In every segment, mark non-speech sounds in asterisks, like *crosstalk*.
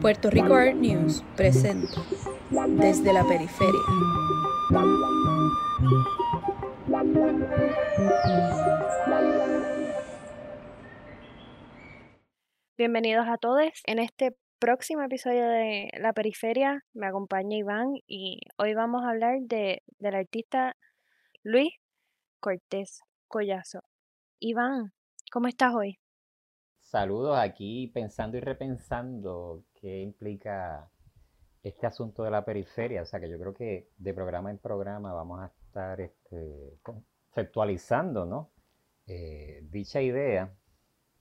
Puerto Rico Art News presenta desde la periferia. Bienvenidos a todos. En este próximo episodio de La Periferia me acompaña Iván y hoy vamos a hablar de, del artista Luis Cortés Collazo. Iván, ¿cómo estás hoy? Saludos aquí pensando y repensando qué implica este asunto de la periferia. O sea que yo creo que de programa en programa vamos a estar este, conceptualizando ¿no? Eh, dicha idea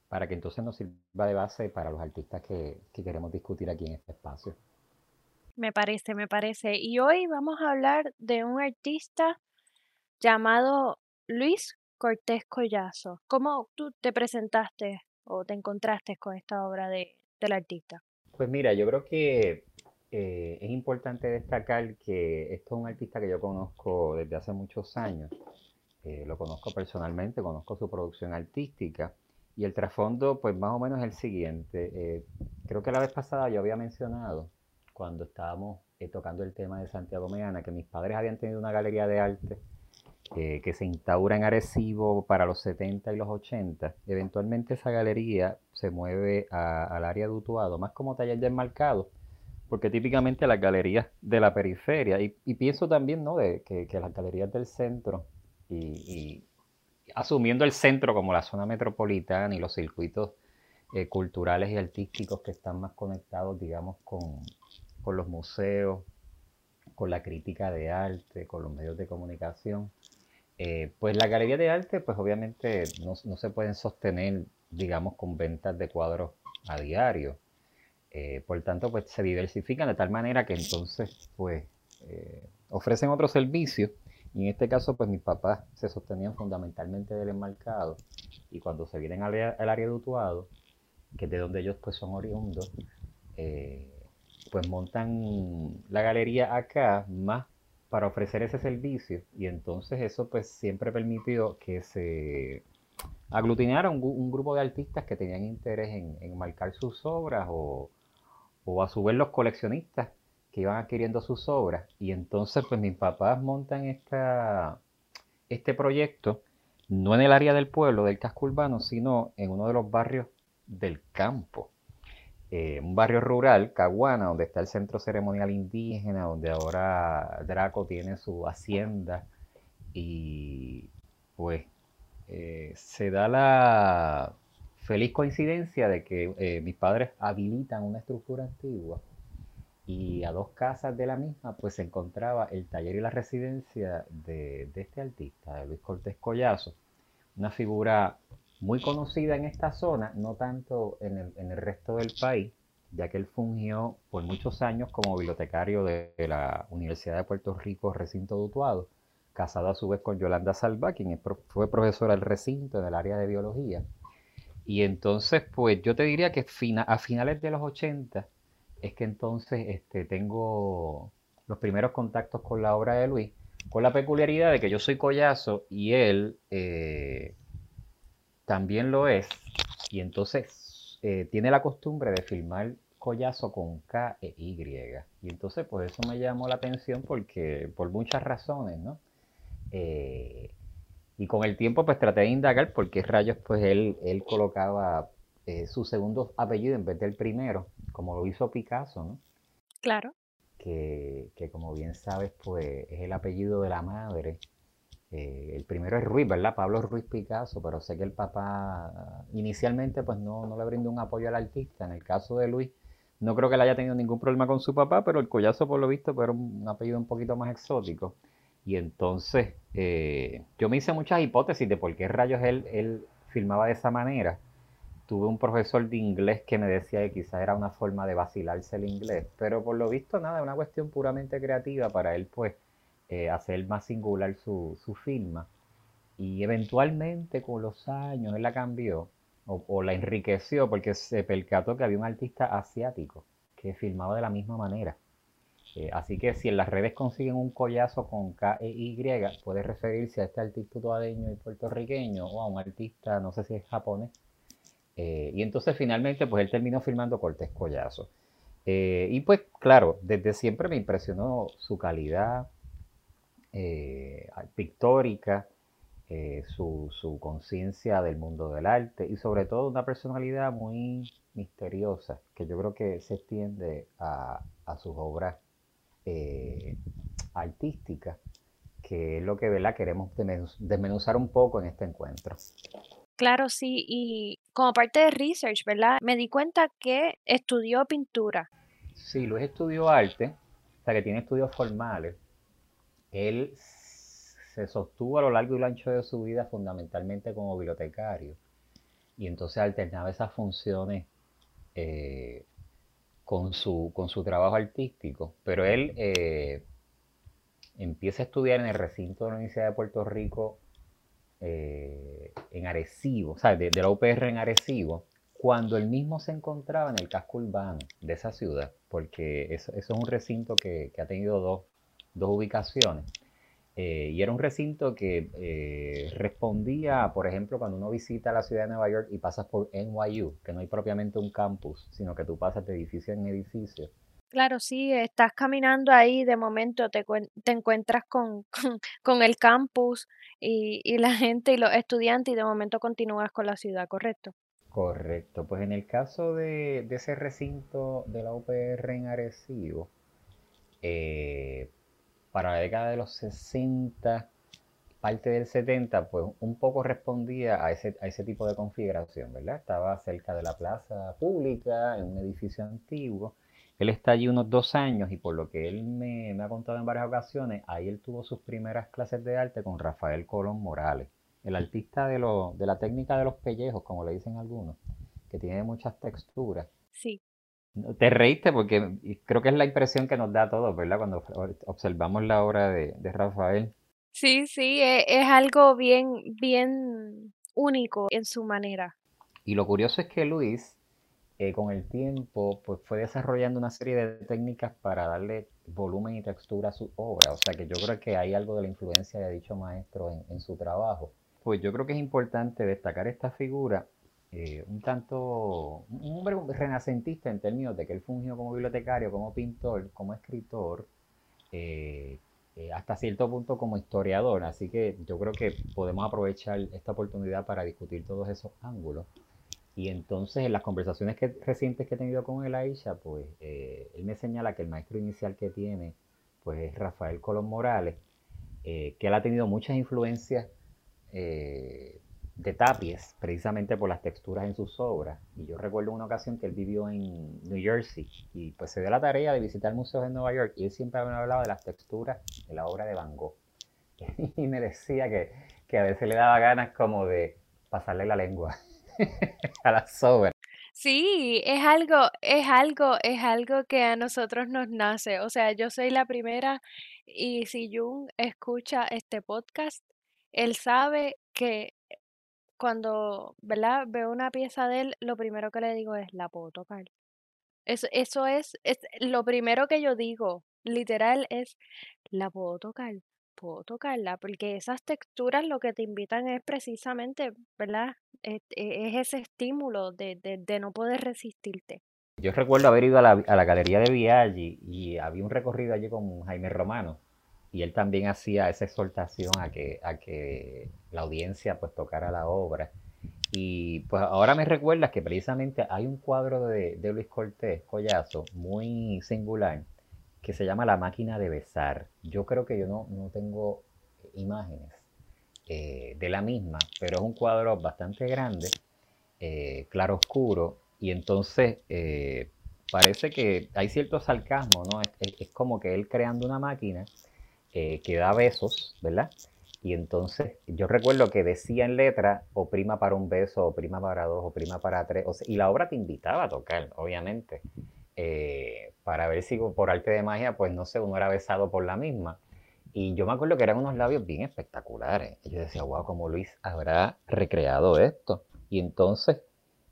para que entonces nos sirva de base para los artistas que, que queremos discutir aquí en este espacio. Me parece, me parece. Y hoy vamos a hablar de un artista llamado Luis Cortés Collazo. ¿Cómo tú te presentaste o te encontraste con esta obra de, del artista? Pues mira, yo creo que eh, es importante destacar que esto es un artista que yo conozco desde hace muchos años. Eh, lo conozco personalmente, conozco su producción artística y el trasfondo pues más o menos es el siguiente. Eh, creo que la vez pasada yo había mencionado cuando estábamos tocando el tema de Santiago Meana que mis padres habían tenido una galería de arte eh, que se instaura en Arecibo para los 70 y los 80, eventualmente esa galería se mueve al área de Utuado, más como taller de porque típicamente las galerías de la periferia, y, pienso también ¿no? de, que, las galerías del centro, y, asumiendo el centro como la zona metropolitana y los circuitos eh, culturales y artísticos que están más conectados, digamos, con los museos, con la crítica de arte, con los medios de comunicación, eh, pues la galería de arte, pues obviamente no, se pueden sostener, digamos, con ventas de cuadros a diario. Eh, por tanto, pues se diversifican de tal manera que entonces, pues, eh, ofrecen otros servicios. Y en este caso, pues mis papás se sostenían fundamentalmente del enmarcado. Y cuando se vienen al, área de Utuado, que es de donde ellos pues son oriundos, pues montan la galería acá más para ofrecer ese servicio y entonces eso pues siempre permitió que se aglutinara un, grupo de artistas que tenían interés en, marcar sus obras o, a su vez los coleccionistas que iban adquiriendo sus obras y entonces pues mis papás montan esta, este proyecto no en el área del pueblo, del casco urbano, sino en uno de los barrios del campo. Eh, un barrio rural, Caguana, donde está el centro ceremonial indígena, donde ahora Draco tiene su hacienda y pues eh, se da la feliz coincidencia de que eh, mis padres habilitan una estructura antigua y a dos casas de la misma pues se encontraba el taller y la residencia de, de este artista, de Luis Cortés Collazo, una figura muy conocida en esta zona, no tanto en el, resto del país, ya que él fungió por muchos años como bibliotecario de, la Universidad de Puerto Rico, recinto de Utuado, casado a su vez con Yolanda Salva, quien fue profesora del recinto en el área de biología. Y entonces, pues yo te diría que a finales de los 80 es que entonces este, tengo los primeros contactos con la obra de Luis, con la peculiaridad de que yo soy collazo y él... Eh, también lo es, y entonces eh, tiene la costumbre de filmar collazo con K e Y. Y entonces, pues eso me llamó la atención porque, por muchas razones, ¿no? Eh, y con el tiempo, pues traté de indagar por qué rayos, pues él, él colocaba eh, su segundo apellido en vez del primero, como lo hizo Picasso, ¿no? Claro. Que, que como bien sabes, pues es el apellido de la madre eh, el primero es Ruiz, ¿verdad? Pablo Ruiz Picasso, pero sé que el papá inicialmente pues no, no le brindó un apoyo al artista. En el caso de Luis, no creo que él haya tenido ningún problema con su papá, pero el collazo por lo visto pues, era un, apellido un poquito más exótico. Y entonces eh, yo me hice muchas hipótesis de por qué rayos él, él filmaba de esa manera. Tuve un profesor de inglés que me decía que quizás era una forma de vacilarse el inglés, pero por lo visto nada, una cuestión puramente creativa para él pues eh, hacer más singular su, su, firma. Y eventualmente con los años él la cambió o, la enriqueció porque se percató que había un artista asiático que filmaba de la misma manera. Eh, así que si en las redes consiguen un collazo con K e Y, puede referirse a este artista tuadeño y puertorriqueño o a un artista, no sé si es japonés, Eh, y entonces finalmente pues él terminó filmando Cortés Collazo. Eh, y pues claro, desde siempre me impresionó su calidad eh, pictórica, su, su conciencia del mundo del arte y sobre todo una personalidad muy misteriosa que yo creo que se extiende a, a sus obras artísticas, que es lo que ¿verdad? queremos desmenuzar un poco en este encuentro. Claro, sí, y como parte de research, ¿verdad? Me di cuenta que estudió pintura. Sí, Luis estudió arte, o sea que tiene estudios formales. Él se sostuvo a lo largo y lo ancho de su vida fundamentalmente como bibliotecario y entonces alternaba esas funciones eh, con, su, con su trabajo artístico. Pero él eh, empieza a estudiar en el recinto de la Universidad de Puerto Rico eh, en Arecibo, o sea, de, la UPR en Arecibo, cuando él mismo se encontraba en el casco urbano de esa ciudad, porque eso, es un recinto que, ha tenido dos, ubicaciones. Eh, y era un recinto que eh, respondía, por ejemplo, cuando uno visita la ciudad de Nueva York y pasas por NYU, que no hay propiamente un campus, sino que tú pasas de edificio en edificio. Claro, sí, estás caminando ahí, de momento te, te encuentras *laughs* con, con, el campus y, y la gente y los estudiantes y de momento continúas con la ciudad, ¿correcto? Correcto, pues en el caso de, ese recinto de la UPR en Arecibo, eh, para la década de los 60, parte del 70, pues un poco respondía a ese, a ese tipo de configuración, ¿verdad? Estaba cerca de la plaza pública, en un edificio antiguo, él está allí unos dos años y por lo que él me, ha contado en varias ocasiones, ahí él tuvo sus primeras clases de arte con Rafael Colón Morales, el artista de, de la técnica de los pellejos, como le dicen algunos, que tiene muchas texturas. Sí. Te reíste porque creo que es la impresión que nos da a todos, ¿verdad? Cuando observamos la obra de, Rafael. Sí, sí, es, es algo bien, bien único en su manera. Y lo curioso es que Luis eh, con el tiempo pues fue desarrollando una serie de técnicas para darle volumen y textura a su obra. O sea que yo creo que hay algo de la influencia de dicho maestro en, su trabajo. Pues yo creo que es importante destacar esta figura, eh, un tanto, un hombre renacentista en términos de que él fungió como bibliotecario, como pintor, como escritor, eh, hasta cierto punto como historiador. Así que yo creo que podemos aprovechar esta oportunidad para discutir todos esos ángulos. Y entonces en las conversaciones que, recientes que he tenido con el Aisha, pues eh, él me señala que el maestro inicial que tiene pues es Rafael Colón Morales, eh, que él ha tenido muchas influencias eh, de Tapies, precisamente por las texturas en sus obras. Y yo recuerdo una ocasión que él vivió en New Jersey y pues se dio la tarea de visitar museos en Nueva York y él siempre me hablaba de las texturas de la obra de Van Gogh. *laughs* y me decía que, que a veces le daba ganas como de pasarle la lengua. *laughs* a la sobra. Sí, es algo, es algo, es algo que a nosotros nos nace. O sea, yo soy la primera y si Jung escucha este podcast, él sabe que cuando, ¿verdad? Veo una pieza de él, lo primero que le digo es, la puedo tocar. Eso, eso es, es lo primero que yo digo, literal, es, la puedo tocar puedo tocarla, porque esas texturas lo que te invitan es precisamente, ¿verdad? Es, ese estímulo de, no poder resistirte. Yo recuerdo haber ido a la, galería de Viaggi y había un recorrido allí con Jaime Romano y él también hacía esa exhortación a que, a que la audiencia pues tocara la obra. Y pues ahora me recuerdas que precisamente hay un cuadro de, de Luis Cortés Collazo muy singular que se llama La máquina de besar. Yo creo que yo no, no tengo imágenes eh, de la misma, pero es un cuadro bastante grande, eh, claro oscuro, y entonces eh, parece que hay cierto sarcasmo, ¿no? Es, como que él creando una máquina que da besos, ¿verdad? Y entonces yo recuerdo que decía en letra o prima para un beso, o prima para dos, o prima para tres, y la obra te invitaba a tocar, obviamente. Eh, para ver si por arte de magia, pues no sé, uno era besado por la misma. Y yo me acuerdo que eran unos labios bien espectaculares. Y yo decía, wow, como Luis habrá recreado esto. Y entonces,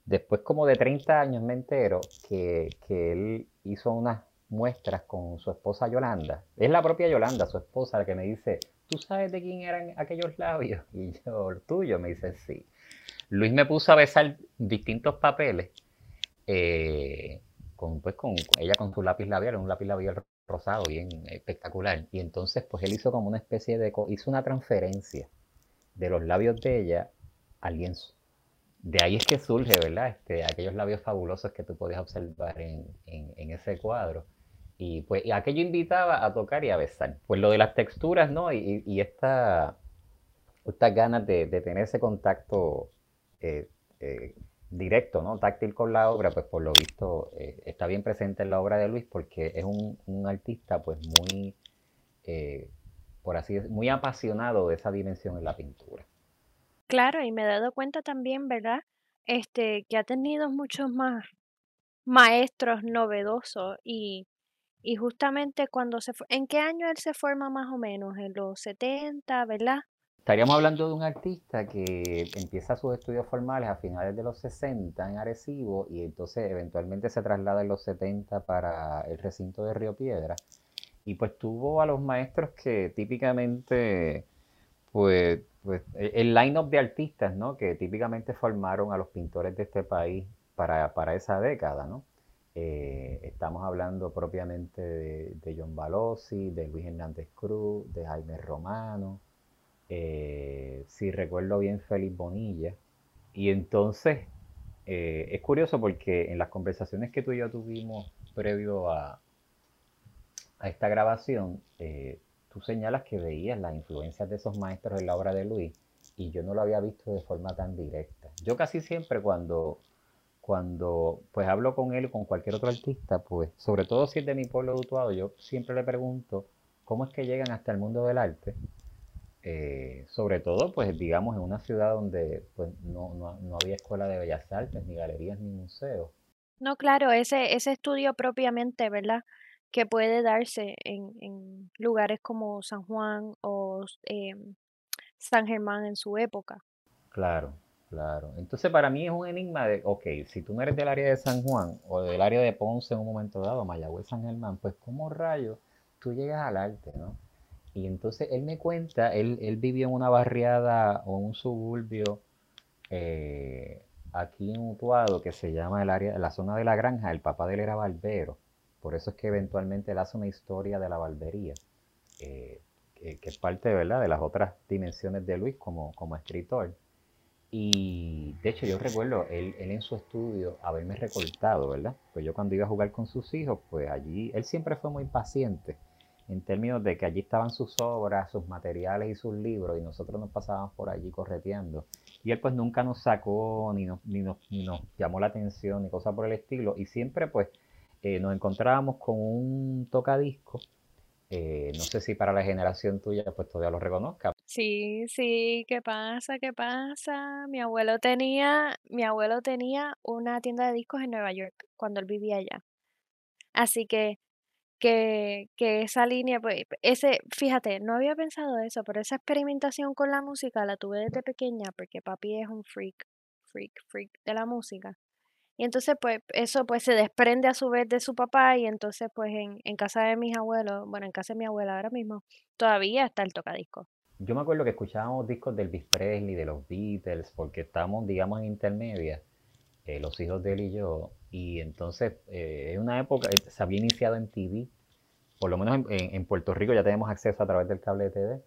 después como de 30 años me entero que, que él hizo unas muestras con su esposa Yolanda. Es la propia Yolanda, su esposa, la que me dice, ¿tú sabes de quién eran aquellos labios? *laughs* Y yo, ¿el tuyo? Me dice, sí. Luis me puso a besar distintos papeles, eh, con, pues, con ella con su lápiz labial, un lápiz labial rosado, bien espectacular. Y entonces, pues él hizo como una especie de, hizo una transferencia de los labios de ella al lienzo. De ahí es que surge, ¿verdad? Este, aquellos labios fabulosos que tú podías observar en, en, ese cuadro. Y pues aquello invitaba a tocar y a besar. Pues lo de las texturas, ¿no? Y, y esta, estas ganas de, tener ese contacto eh, eh, directo, ¿no? Táctil con la obra, pues por lo visto eh, está bien presente en la obra de Luis porque es un, un artista pues muy, por así decirlo, muy apasionado de esa dimensión en la pintura. Claro, y me he dado cuenta también, ¿verdad? Este, que ha tenido muchos más maestros novedosos y, y justamente cuando se ¿en qué año él se forma más o menos? En los 70, ¿verdad? Estaríamos hablando de un artista que empieza sus estudios formales a finales de los 60 en Arecibo y entonces eventualmente se traslada en los 70 para el recinto de Río Piedra. Y pues tuvo a los maestros que típicamente, pues, pues e, el line-up de artistas, ¿no? Que típicamente formaron a los pintores de este país para, para esa década, ¿no? Eh, estamos hablando propiamente de, John Balossi, de Luis Hernández Cruz, de Jaime Romano, eh, si recuerdo bien, Félix Bonilla. Y entonces, eh, es curioso porque en las conversaciones que tú y yo tuvimos previo a, a esta grabación, tú señalas que veías las influencias de esos maestros en la obra de Luis y yo no lo había visto de forma tan directa. Yo casi siempre cuando, cuando pues hablo con él o con cualquier otro artista, pues sobre todo si es de mi pueblo de Utuado, yo siempre le pregunto cómo es que llegan hasta el mundo del arte eh, sobre todo, pues digamos, en una ciudad donde pues, no, no, había escuela de bellas artes, ni galerías, ni museos. No, claro, ese, ese estudio propiamente, ¿verdad? Que puede darse en, en lugares como San Juan o em, San Germán en su época. Claro, claro. Entonces para mí es un enigma de, ok, si tú no eres del área de San Juan o del área de Ponce en un momento dado, Mayagüez, San Germán, pues ¿cómo rayos tú llegas al arte, no? Y entonces él me cuenta, él, él vivió en una barriada o un suburbio eh, aquí en Utuado que se llama el área, la zona de la granja, el papá de él era barbero. Por eso es que eventualmente él hace una historia de la barbería, eh, que, es parte ¿verdad? de las otras dimensiones de Luis como, como escritor. Y de hecho yo recuerdo él, él, en su estudio haberme recortado, ¿verdad? Pues yo cuando iba a jugar con sus hijos, pues allí él siempre fue muy paciente en términos de que allí estaban sus obras, sus materiales y sus libros, y nosotros nos pasábamos por allí correteando. Y él pues nunca nos sacó, ni nos, ni nos, llamó la atención, ni cosa por el estilo, y siempre pues eh, nos encontrábamos con un tocadisco. Eh, no sé si para la generación tuya pues todavía lo reconozca. Sí, sí, ¿qué pasa? ¿Qué pasa? Mi abuelo tenía, mi abuelo tenía una tienda de discos en Nueva York cuando él vivía allá. Así que que, que esa línea, pues, ese, fíjate, no había pensado eso, pero esa experimentación con la música la tuve desde pequeña porque papi es un freak, freak, freak de la música. Y entonces, pues, eso pues se desprende a su vez de su papá y entonces, pues, en, en casa de mis abuelos, bueno, en casa de mi abuela ahora mismo, todavía está el tocadisco. Yo me acuerdo que escuchábamos discos del Elvis Presley, de los Beatles, porque estábamos, digamos, en intermedia, eh, los hijos de él y yo, y entonces, eh, en una época, eh, se había iniciado en TV, por lo menos en, Puerto Rico ya tenemos acceso a través del cable de TV,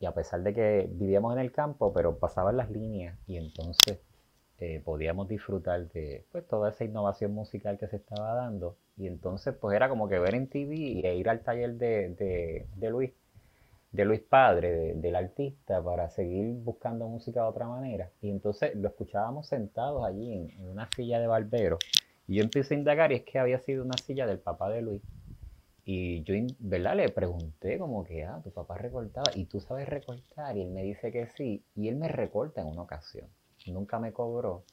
y a pesar de que vivíamos en el campo, pero pasaban las líneas, y entonces eh, podíamos disfrutar de pues, toda esa innovación musical que se estaba dando. Y entonces, pues era como que ver en TV e ir al taller de, de, Luis, de Luis Padre, del artista, para seguir buscando música de otra manera. Y entonces lo escuchábamos sentados allí en, en una silla de barbero y yo empecé a indagar y es que había sido una silla del papá de Luis. Y yo, ¿verdad? Le pregunté como que, ah, tu papá recortaba y tú sabes recortar. Y él me dice que sí. Y él me recorta en una ocasión. Nunca me cobró.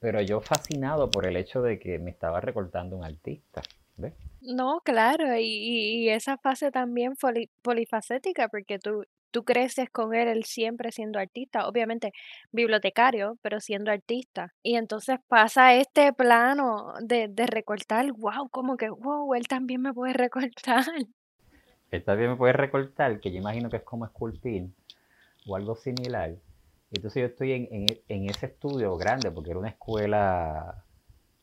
Pero yo fascinado por el hecho de que me estaba recortando un artista. ¿Ves? No, claro, y, y esa fase también polifacética, porque tú tú creces con él, él siempre siendo artista, obviamente bibliotecario, pero siendo artista. Y entonces pasa este plano de, de recortar, wow, como que, wow, él también me puede *laughs* recortar. él también me puede recortar, que yo imagino que es como esculpir o algo similar. Entonces yo estoy en, en, ese estudio grande, porque era una escuela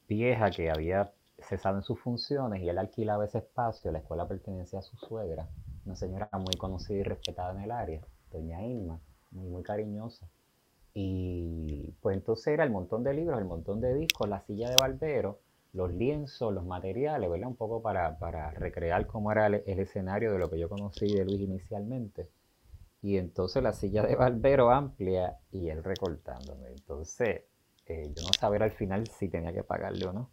vieja que había cesado en sus funciones y él alquilaba ese espacio. La escuela pertenecía a su suegra, una señora muy conocida y respetada en el área, doña Irma, muy, muy cariñosa. Y pues entonces era el montón de libros, el montón de discos, la silla de barbero, los lienzos, los materiales, ¿verdad? Un poco para, recrear cómo era el, escenario de lo que yo conocí de Luis inicialmente. Y entonces la silla de barbero amplia y él recortándome. Entonces, eh, yo no sabía al final si tenía que pagarle o no.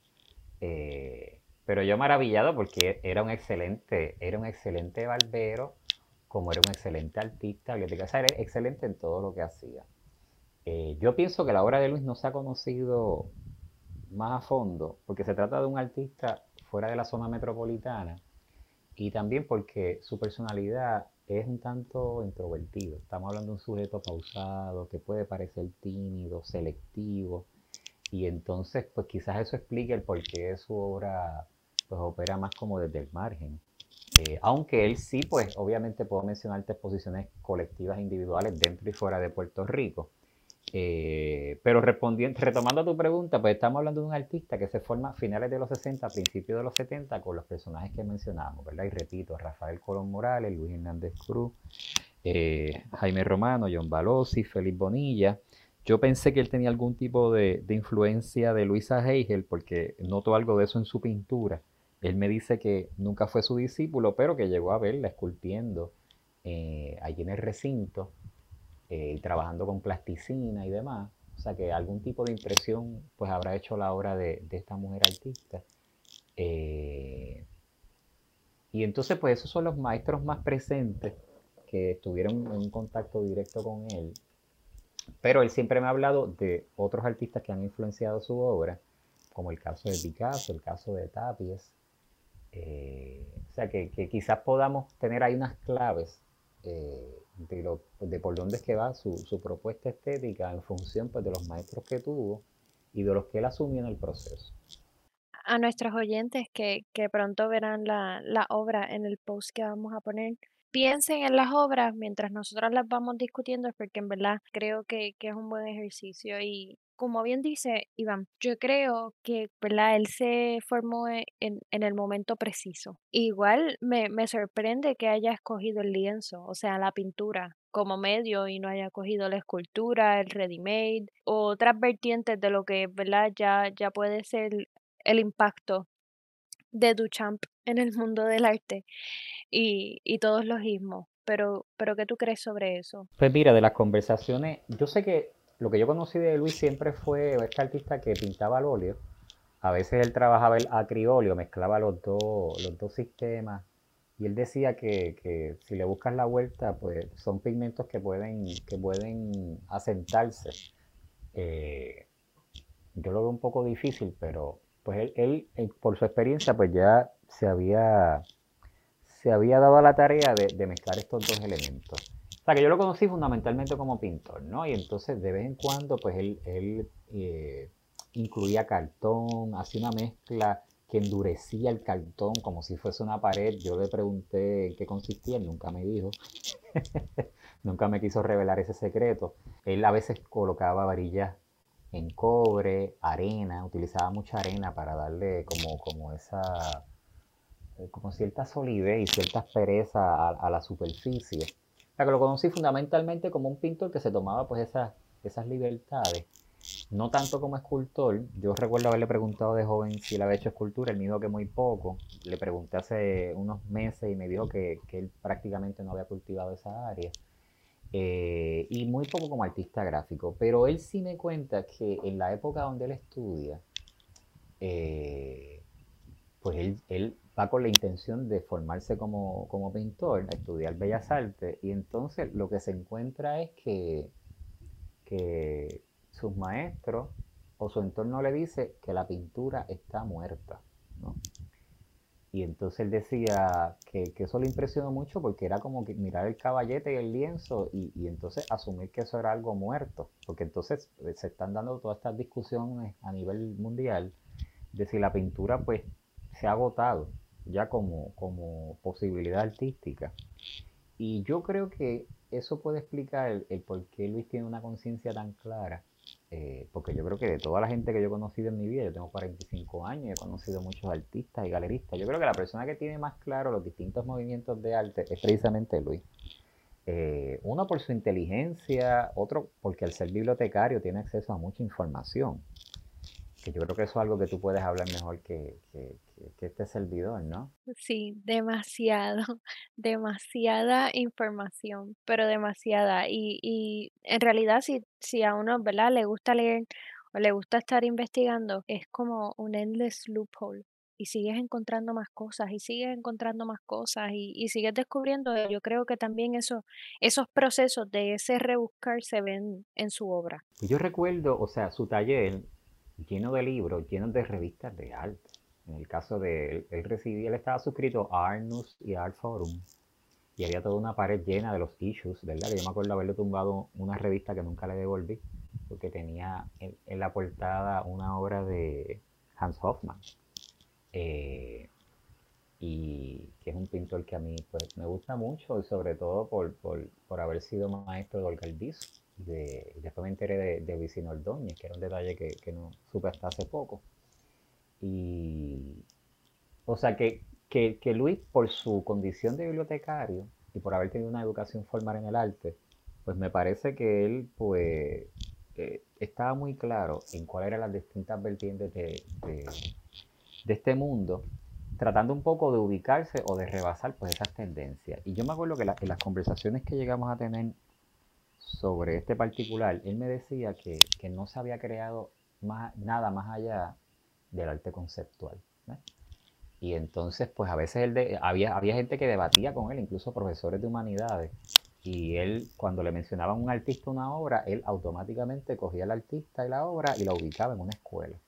Eh, pero yo maravillado porque era un excelente, era un excelente barbero, como era un excelente artista, era excelente en todo lo que hacía. Eh, yo pienso que la obra de Luis no se ha conocido más a fondo porque se trata de un artista fuera de la zona metropolitana y también porque su personalidad es un tanto introvertido. Estamos hablando de un sujeto pausado que puede parecer tímido, selectivo y entonces pues quizás eso explique el por qué su obra pues opera más como desde el margen. Eh, aunque él sí, pues obviamente puedo mencionarte exposiciones colectivas individuales dentro y fuera de Puerto Rico. Eh, pero respondiendo, retomando a tu pregunta, pues estamos hablando de un artista que se forma a finales de los 60, principios de los 70 con los personajes que mencionamos, ¿verdad? Y repito, Rafael Colón Morales, Luis Hernández Cruz, eh, Jaime Romano, John Balosi, Félix Bonilla. Yo pensé que él tenía algún tipo de, influencia de Luisa Heigel porque noto algo de eso en su pintura. Él me dice que nunca fue su discípulo, pero que llegó a verla esculpiendo eh, allí en el recinto eh, trabajando con plasticina y demás. O sea que algún tipo de impresión pues habrá hecho la obra de, esta mujer artista. Eh, y entonces pues esos son los maestros más presentes que estuvieron en contacto directo con él. Pero él siempre me ha hablado de otros artistas que han influenciado su obra, como el caso de Picasso, el caso de Tapies. Eh, o sea que, quizás podamos tener ahí unas claves de, lo, de por dónde es que va su, su, propuesta estética en función pues, de los maestros que tuvo y de los que él asumió en el proceso. A nuestros oyentes que, que pronto verán la, la obra en el post que vamos a poner, piensen en las obras mientras nosotros las vamos discutiendo, porque en verdad creo que, que, es un buen ejercicio y, como bien dice Iván, yo creo que ¿verdad? él se formó e, en, en el momento preciso. Igual me, me, sorprende que haya escogido el lienzo, o sea, la pintura como medio y no haya cogido la escultura, el ready-made, otras vertientes de lo que ¿verdad? Ya, ya puede ser el impacto de Duchamp en el mundo del arte y, y todos los ismos. Pero, pero, ¿qué tú crees sobre eso? Pues mira, de las conversaciones, yo sé que lo que yo conocí de Luis siempre fue este artista que pintaba al óleo. A veces él trabajaba el acrióleo, mezclaba los dos, los dos sistemas. Y él decía que, si le buscas la vuelta, pues son pigmentos que pueden, que pueden asentarse. Eh, yo lo veo un poco difícil, pero pues él, por su experiencia, pues ya se había, se había dado a la tarea de, de mezclar estos dos elementos. O sea, que yo lo conocí fundamentalmente como pintor, ¿no? Y entonces de vez en cuando, pues él, él eh, incluía cartón, hacía una mezcla que endurecía el cartón como si fuese una pared. Yo le pregunté en qué consistía, él nunca me dijo. *laughs* nunca me quiso revelar ese secreto. Él a veces colocaba varillas en cobre, arena, utilizaba mucha arena para darle como, como esa eh, como cierta solidez y cierta aspereza a la superficie que lo conocí fundamentalmente como un pintor que se tomaba pues esas, esas libertades. No tanto como escultor. Yo recuerdo haberle preguntado de joven si él había hecho escultura. Él me dijo que muy poco. Le pregunté hace unos meses y me dijo que, él prácticamente no había cultivado esa área. Eh, y muy poco como artista gráfico. Pero él sí me cuenta que en la época donde él estudia, eh, pues él, él va con la intención de formarse como, pintor, estudiar bellas artes, y entonces lo que se encuentra es que, que sus maestros o su entorno le dice que la pintura está muerta. Y entonces él decía que, eso le impresionó mucho porque era como que mirar el caballete y el lienzo y, y, entonces asumir que eso era algo muerto. Porque entonces eh, se están dando todas estas discusiones a nivel mundial de si la pintura pues se ha agotado ya como, como posibilidad artística. Y yo creo que eso puede explicar el, por qué Luis tiene una conciencia tan clara, eh, porque yo creo que de toda la gente que yo he conocido en mi vida, yo tengo 45 años, he conocido muchos artistas y galeristas, yo creo que la persona que tiene más claro los distintos movimientos de arte es precisamente Luis. Eh, uno por su inteligencia, otro porque al ser bibliotecario tiene acceso a mucha información. Que yo creo que eso es algo que tú puedes hablar mejor que, este servidor, ¿no? Sí, demasiado, *laughs* demasiada información, pero demasiada. Y, y en realidad si, si a uno, ¿verdad? Le gusta leer o le gusta estar investigando, es como un endless loophole y sigues encontrando más cosas y sigues encontrando más cosas y, y sigues descubriendo. Yo creo que también eso, esos procesos de ese rebuscar se ven en su obra. Yo recuerdo, o sea, su taller lleno de libros, lleno de revistas de arte. En el caso de él, él recibía, él estaba suscrito a Arnus y Art Forum y había toda una pared llena de los issues, ¿verdad? Que yo me acuerdo haberle tumbado una revista que nunca le devolví porque tenía en la portada una obra de Hans Hoffman eh, y que es un pintor que a mí pues, me gusta mucho, y sobre todo por, por, por haber sido maestro de Olga De, después me enteré de, Vicino Ordóñez, que era un detalle que, no supe hasta hace poco. Y, o sea, que, que, que, Luis, por su condición de bibliotecario y por haber tenido una educación formal en el arte, pues me parece que él, pues, eh, estaba muy claro en cuáles eran las distintas vertientes de, de este mundo, tratando un poco de ubicarse o de rebasar pues esas tendencias. Y yo me acuerdo que en las conversaciones que llegamos a tener sobre este particular, él me decía que, no se había creado más, nada más allá del arte conceptual. Y entonces, pues a veces él había, había gente que debatía con él, incluso profesores de humanidades, y él, cuando le mencionaba a un artista una obra, él automáticamente cogía al artista y la obra y la ubicaba en una escuela.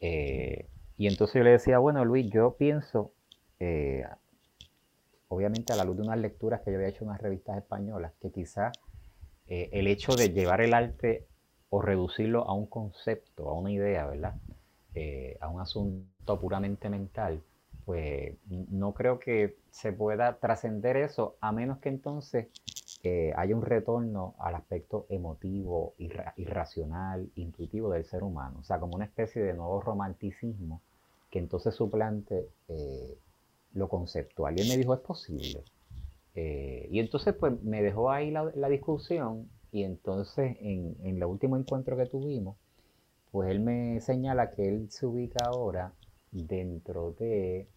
Eh, y entonces yo le decía, bueno, Luis, yo pienso, eh, obviamente a la luz de unas lecturas que yo había hecho en unas revistas españolas, que quizá eh, el hecho de llevar el arte o reducirlo a un concepto, a una idea, ¿verdad? Eh, a un asunto puramente mental, pues no creo que se pueda trascender eso, a menos que entonces haya un retorno al aspecto emotivo, irracional, intuitivo del ser humano, o sea, como una especie de nuevo romanticismo que entonces suplante eh, lo conceptual. Y él me dijo, es posible. Eh, y entonces pues me dejó ahí la, discusión y entonces en, en, el último encuentro que tuvimos, pues él me señala que él se ubica ahora dentro de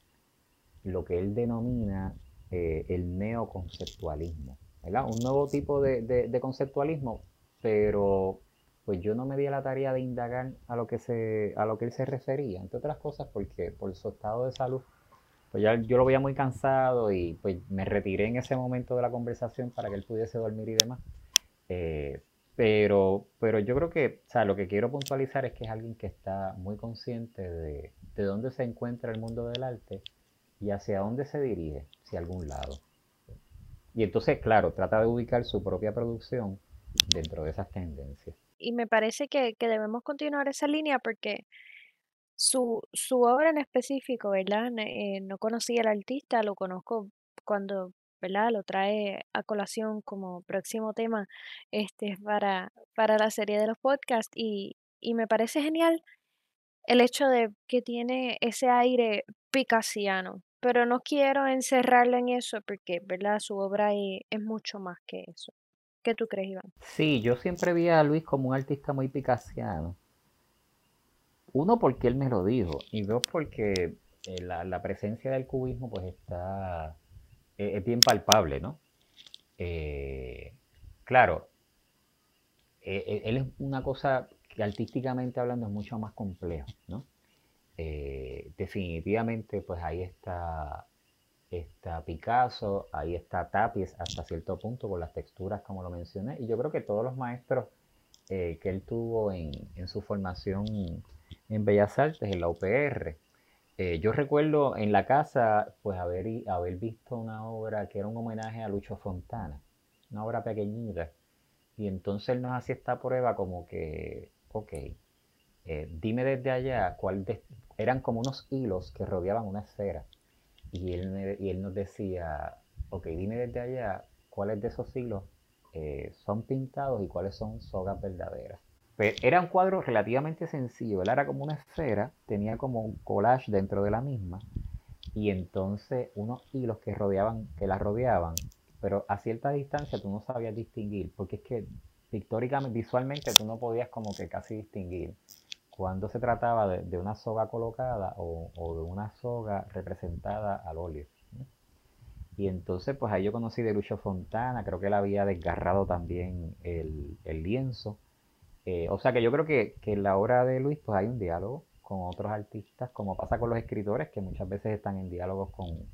lo que él denomina eh, el neoconceptualismo, ¿verdad? Un nuevo tipo de, de conceptualismo, pero pues yo no me di a la tarea de indagar a lo que se a lo que él se refería, entre otras cosas porque por su estado de salud, pues ya yo lo veía muy cansado y pues me retiré en ese momento de la conversación para que él pudiese dormir y demás. Eh, pero, pero yo creo que, o sea, lo que quiero puntualizar es que es alguien que está muy consciente de, de dónde se encuentra el mundo del arte y hacia dónde se dirige, hacia algún lado. Y entonces, claro, trata de ubicar su propia producción dentro de esas tendencias y me parece que, debemos continuar esa línea porque su, su obra en específico, ¿verdad? Eh, no conocía al artista, lo conozco cuando, ¿verdad? Lo trae a colación como próximo tema este, para, para la serie de los podcasts y, y me parece genial el hecho de que tiene ese aire picasiano, pero no quiero encerrarlo en eso porque, ¿verdad? Su obra es mucho más que eso. ¿Qué tú crees, Iván? Sí, yo siempre vi a Luis como un artista muy picasiano. Uno, porque él me lo dijo, y dos, porque eh, la, presencia del cubismo pues está, eh, es bien palpable, ¿no? Eh, claro, él es una cosa que artísticamente hablando es mucho más complejo, ¿no? definitivamente pues ahí está está Picasso, ahí está Tapies hasta cierto punto con las texturas como lo mencioné. Y yo creo que todos los maestros eh, que él tuvo en, su formación en Bellas Artes, en la UPR, eh, yo recuerdo en la casa pues haber, haber visto una obra que era un homenaje a Lucho Fontana, una obra pequeñita. Y entonces él nos hacía esta prueba como que, ok, eh, dime desde allá cuál eran como unos hilos que rodeaban una esfera y él, y él nos decía, ok, dime desde allá cuáles de esos hilos eh, son pintados y cuáles son sogas verdaderas. Pues, era un cuadro relativamente sencillo, él era como una esfera, tenía como un collage dentro de la misma y entonces unos hilos que rodeaban, que la rodeaban, pero a cierta distancia tú no sabías distinguir, porque es que pictóricamente, visualmente tú no podías como que casi distinguir cuando se trataba de, una soga colocada o, de una soga representada al óleo. Y entonces, pues ahí yo conocí de Lucho Fontana, creo que él había desgarrado también el, lienzo. Eh, o sea que yo creo que, en la obra de Luis, pues hay un diálogo con otros artistas, como pasa con los escritores, que muchas veces están en diálogos con,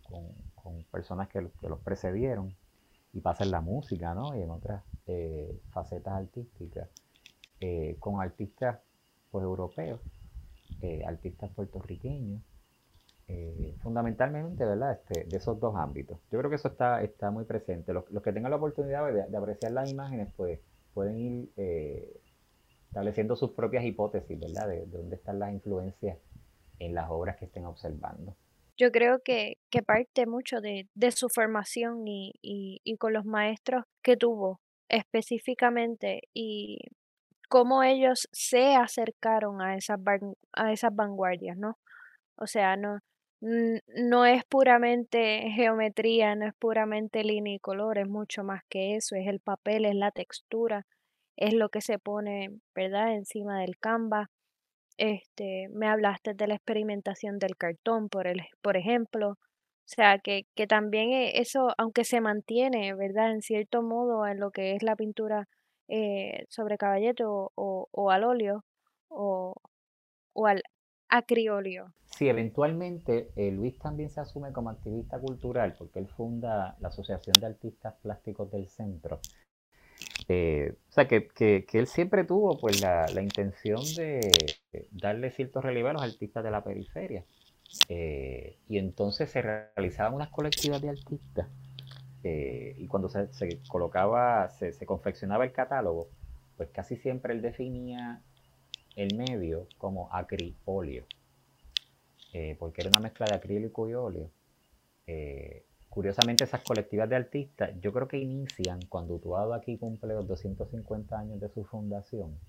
personas que, los precedieron, y pasa en la música, ¿no? Y en otras eh, facetas artísticas, eh, con artistas pues, europeos, artistas puertorriqueños, fundamentalmente, ¿verdad? Este, de esos dos ámbitos. Yo creo que eso está, está muy presente. Los, que tengan la oportunidad de, apreciar las imágenes, pues pueden ir estableciendo sus propias hipótesis, ¿verdad? De, dónde están las influencias en las obras que estén observando. Yo creo que, parte mucho de, su formación y, y, con los maestros que tuvo específicamente y cómo ellos se acercaron a esas, a esas vanguardias, ¿no? O sea, no, no es puramente geometría, no es puramente línea y color, es mucho más que eso, es el papel, es la textura, es lo que se pone, ¿verdad?, encima del canvas. Este, me hablaste de la experimentación del cartón, por, el, por ejemplo. O sea, que, que también e, eso, aunque se mantiene, ¿verdad?, en cierto modo en lo que es la pintura eh, sobre caballete o, o, al óleo o, o al acriolio. Sí, eventualmente eh, Luis también se asume como activista cultural porque él funda la Asociación de Artistas Plásticos del Centro. Eh, o sea, que, él siempre tuvo pues la, intención de darle cierto relieve a los artistas de la periferia. Eh, y entonces se realizaban unas colectivas de artistas y cuando se, colocaba, se, se confeccionaba el catálogo, pues casi siempre él definía el medio como acrióleo, eh, porque era una mezcla de acrílico y óleo. Curiosamente, esas colectivas de artistas, yo creo que inician cuando Utuado aquí cumple los 250 años de su fundación.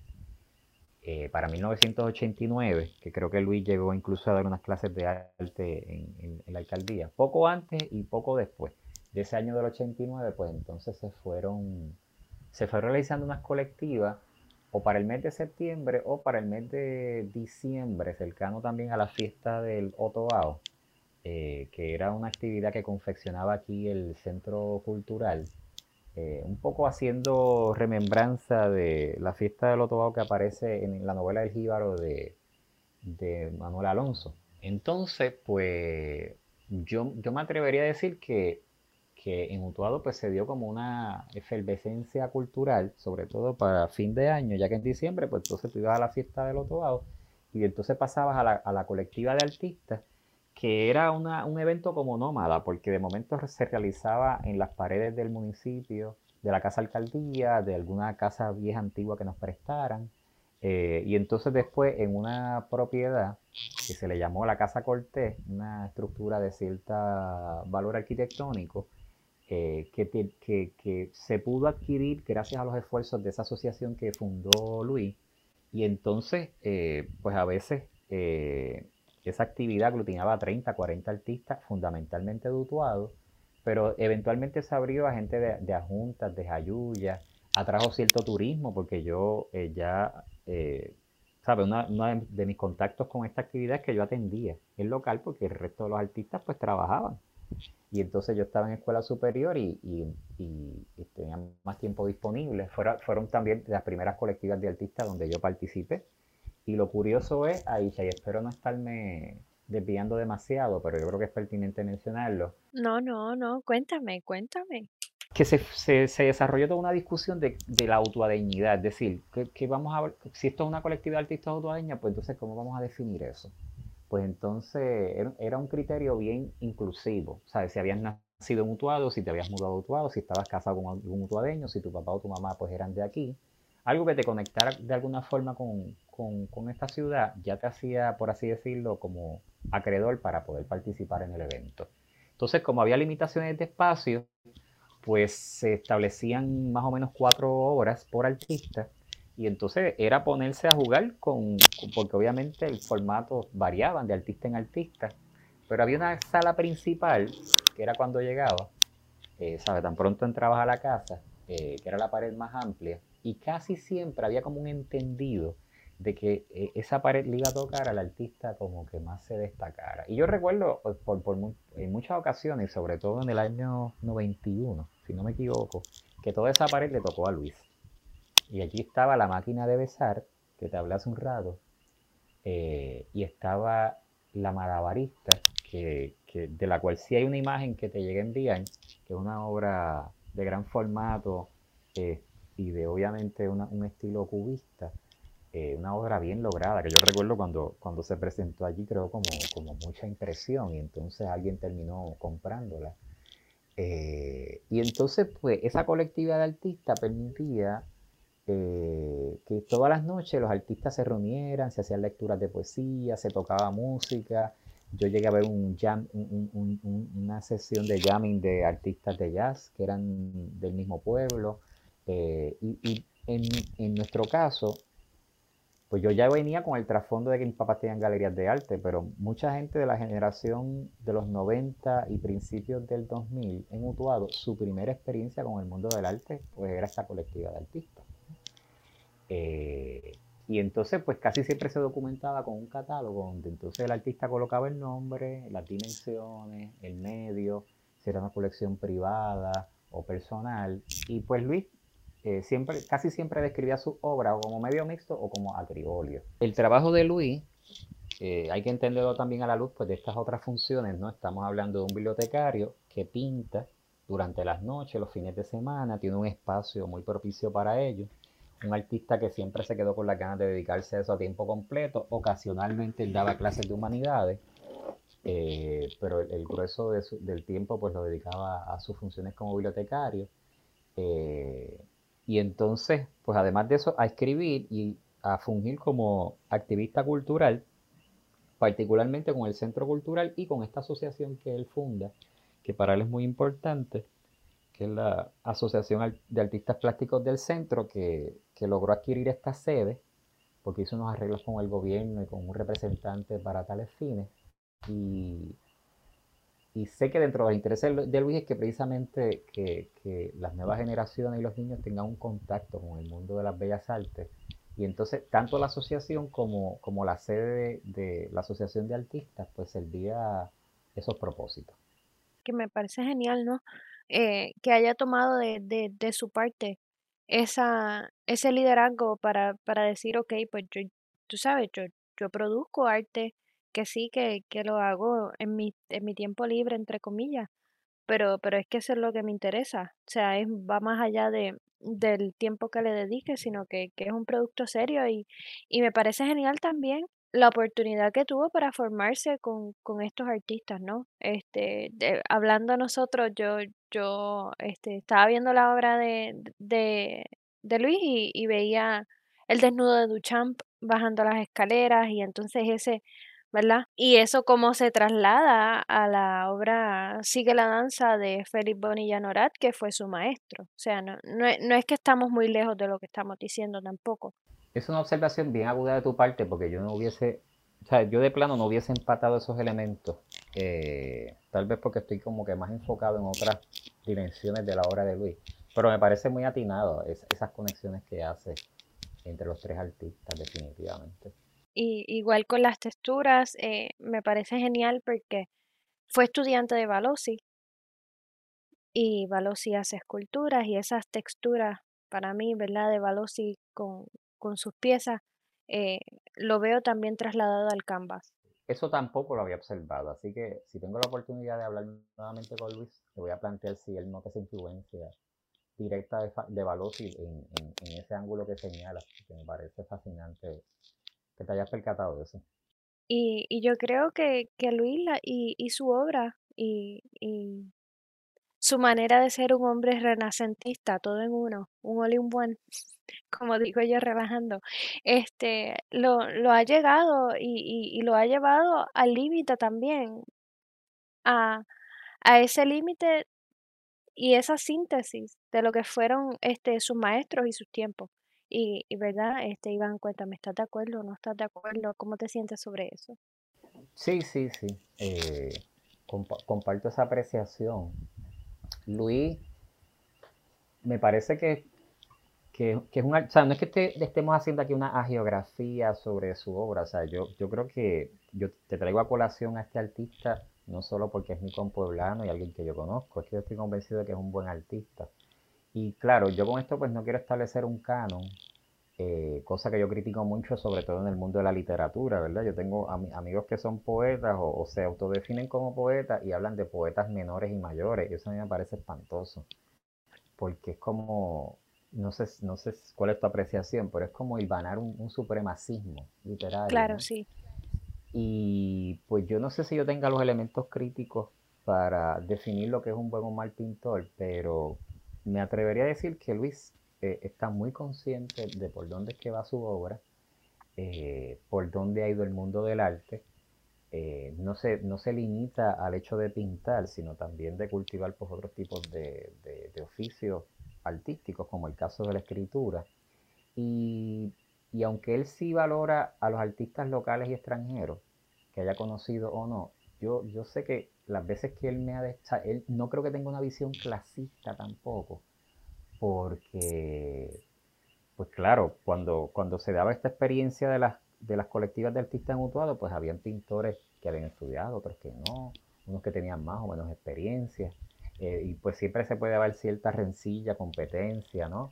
Eh, para 1989, que creo que Luis llegó incluso a dar unas clases de arte en, la alcaldía, poco antes y poco después de ese año del 89, pues entonces se fueron, se fue realizando unas colectivas o para el mes de septiembre o para el mes de diciembre, cercano también a la fiesta del Otoao, eh, que era una actividad que confeccionaba aquí el Centro Cultural, eh, un poco haciendo remembranza de la fiesta del Otoao que aparece en la novela El Jíbaro de, Manuel Alonso. Entonces, pues yo, yo me atrevería a decir que que en Utuado pues se dio como una efervescencia cultural, sobre todo para fin de año, ya que en diciembre pues entonces tú ibas a la fiesta del Utuado y entonces pasabas a la, a la colectiva de artistas, que era un evento como nómada, porque de momento se realizaba en las paredes del municipio, de la casa alcaldía, de alguna casa vieja antigua que nos prestaran, eh, y entonces después en una propiedad que se le llamó la Casa Cortés, una estructura de cierto valor arquitectónico, eh, que, se pudo adquirir gracias a los esfuerzos de esa asociación que fundó Luis. Y entonces, eh, pues a veces esa actividad aglutinaba a 30, 40 artistas, fundamentalmente dutuados, pero eventualmente se abrió a gente de, de Ajuntas, de Jayuya, atrajo cierto turismo, porque yo ya, ¿sabes? Uno de mis contactos con esta actividad es que yo atendía el local, porque el resto de los artistas pues trabajaban. Y entonces yo estaba en escuela superior y, tenía más tiempo disponible. fueron también las primeras colectivas de artistas donde yo participé. Y lo curioso es, Aisha, y espero no estarme desviando demasiado, pero yo creo que es pertinente mencionarlo. No, no, no, cuéntame, cuéntame. Que se, se, desarrolló toda una discusión de, la autoadeñidad, es decir, que, vamos a si esto es una colectividad de artistas autoadeña, pues entonces, ¿cómo vamos a definir eso? pues entonces era, un criterio bien inclusivo. ¿Sabes? Si habías nacido en Utuado, si te habías mudado a Utuado, si estabas casado con algún utuadeño, si tu papá o tu mamá pues eran de aquí. Algo que te conectara de alguna forma con, con esta ciudad ya te hacía, por así decirlo, como acreedor para poder participar en el evento. Entonces, como había limitaciones de espacio, pues se establecían más o menos cuatro horas por artista y entonces era ponerse a jugar con, porque obviamente el formato variaban de artista en artista, pero había una sala principal, que era cuando llegaba, eh, Tan pronto entrabas a la casa, eh, que era la pared más amplia, y casi siempre había como un entendido de que eh, esa pared le iba a tocar al artista como que más se destacara. Y yo recuerdo por, por, en muchas ocasiones, sobre todo en el año 91, si no me equivoco, que toda esa pared le tocó a Luis. Y aquí estaba la máquina de besar, que te hablé hace un rato, eh, y estaba la malabarista, que, de la cual sí hay una imagen que te llega a enviar, que es una obra de gran formato eh, y de obviamente un estilo cubista. Eh, una obra bien lograda, que yo recuerdo cuando, cuando se presentó allí, creo como, como mucha impresión, y entonces alguien terminó comprándola. y entonces, pues, esa colectividad de artistas permitía eh, que todas las noches los artistas se reunieran, se hacían lecturas de poesía, se tocaba música. Yo llegué a ver un jam, una sesión de jamming de artistas de jazz que eran del mismo pueblo. Eh, y, en, en, nuestro caso, pues yo ya venía con el trasfondo de que mis papás tenían galerías de arte, pero mucha gente de la generación de los 90 y principios del 2000 en Utuado, su primera experiencia con el mundo del arte, pues era esta colectiva de artistas. Eh, y entonces, pues casi siempre se documentaba con un catálogo donde entonces el artista colocaba el nombre, las dimensiones, el medio, si era una colección privada o personal. Y pues Luis eh, casi siempre describía su obra como medio mixto o como acriolio. El trabajo de Luis eh, hay que entenderlo también a la luz pues, de estas otras funciones, ¿no? Estamos hablando de un bibliotecario que pinta durante las noches, los fines de semana, tiene un espacio muy propicio para ello un artista que siempre se quedó con las ganas de dedicarse a eso a tiempo completo. Ocasionalmente él daba clases de humanidades, eh, pero el, grueso del tiempo pues lo dedicaba a sus funciones como bibliotecario. Eh, y entonces, pues además de eso, a escribir y a fungir como activista cultural, particularmente con el Centro Cultural y con esta asociación que él funda, que para él es muy importante, que es la Asociación de Artistas Plásticos del Centro, que, logró adquirir esta sede, porque hizo unos arreglos con el gobierno y con un representante para tales fines. Y, sé que dentro de los intereses de Luis es que precisamente que, las nuevas generaciones y los niños tengan un contacto con el mundo de las bellas artes. Y entonces, tanto la asociación como, como la sede de, la Asociación de Artistas, pues servía esos propósitos. Que me parece genial, ¿no? Eh, que haya tomado de, de, de su parte esa, ese liderazgo para, para decir, ok, pues yo, tú sabes, yo, yo produzco arte, que sí, que, que lo hago en mi, en mi tiempo libre, entre comillas, pero, pero es que eso es lo que me interesa, o sea, es, va más allá de, del tiempo que le dedique, sino que, que es un producto serio y, y me parece genial también la oportunidad que tuvo para formarse con, con estos artistas, ¿no? Este, hablando nosotros, yo, yo este, estaba viendo la obra de, de, de Luis y, y, veía el desnudo de Duchamp bajando las escaleras y entonces ese, ¿verdad? Y eso como se traslada a la obra Sigue la danza de Félix Bonilla Norat, que fue su maestro. O sea, no, no, no es que estamos muy lejos de lo que estamos diciendo tampoco es una observación bien aguda de tu parte porque yo no hubiese, o sea, yo de plano no hubiese empatado esos elementos, eh, tal vez porque estoy como que más enfocado en otras dimensiones de la obra de Luis, pero me parece muy atinado esas conexiones que hace entre los tres artistas definitivamente. Y igual con las texturas, eh, me parece genial porque fue estudiante de Balossi y Balossi hace esculturas y esas texturas para mí, ¿verdad? De Balossi con, con sus piezas, eh, lo veo también trasladado al canvas. Eso tampoco lo había observado, así que si tengo la oportunidad de hablar nuevamente con Luis, le voy a plantear si él nota esa influencia directa de, de en, ese ángulo que señala, que me parece fascinante te hayas percatado de eso. Y, y yo creo que, que Luis y, y, su obra y, y, su manera de ser un hombre renacentista, todo en uno, un all in one, *laughs* como digo yo relajando, este, lo, lo ha llegado y, y, lo ha llevado al límite también a, a ese límite y esa síntesis de lo que fueron este, sus maestros y sus tiempos. Y, y verdad, este, Iván, cuéntame, ¿estás de acuerdo no estás de acuerdo? ¿Cómo te sientes sobre eso? Sí, sí, sí. Eh, comparto esa apreciación. Luis, me parece que, que, es una... O sea, no es que estemos haciendo aquí una agiografía sobre su obra. O sea, yo, yo creo que yo te traigo a colación a este artista no solo porque es mi compueblano y alguien que yo conozco, es que yo estoy convencido de que es un buen artista. Y claro, yo con esto pues no quiero establecer un canon, eh, cosa que yo critico mucho, sobre todo en el mundo de la literatura, ¿verdad? Yo tengo amigos que son poetas o, se autodefinen como poetas y hablan de poetas menores y mayores, y eso a mí me parece espantoso, porque es como, no sé, no sé cuál es tu apreciación, pero es como ilvanar un, un supremacismo literario. Claro, sí. Y pues yo no sé si yo tenga los elementos críticos para definir lo que es un buen o mal pintor, pero me atrevería a decir que Luis eh, está muy consciente de por dónde es que va su obra, eh, por dónde ha ido el mundo del arte. Eh, no, se, no se limita al hecho de pintar, sino también de cultivar pues, otros tipos de, de, oficios artísticos, como el caso de la escritura. Y, y aunque él sí valora a los artistas locales y extranjeros, que haya conocido o no, yo, yo sé que las veces que él me ha... Él no creo que tenga una visión clasista tampoco, porque, pues claro, cuando, cuando se daba esta experiencia de las, de las colectivas de artistas mutuados, pues habían pintores que habían estudiado, otros que no, unos que tenían más o menos experiencia, eh, y pues siempre se puede haber cierta rencilla, competencia, ¿no?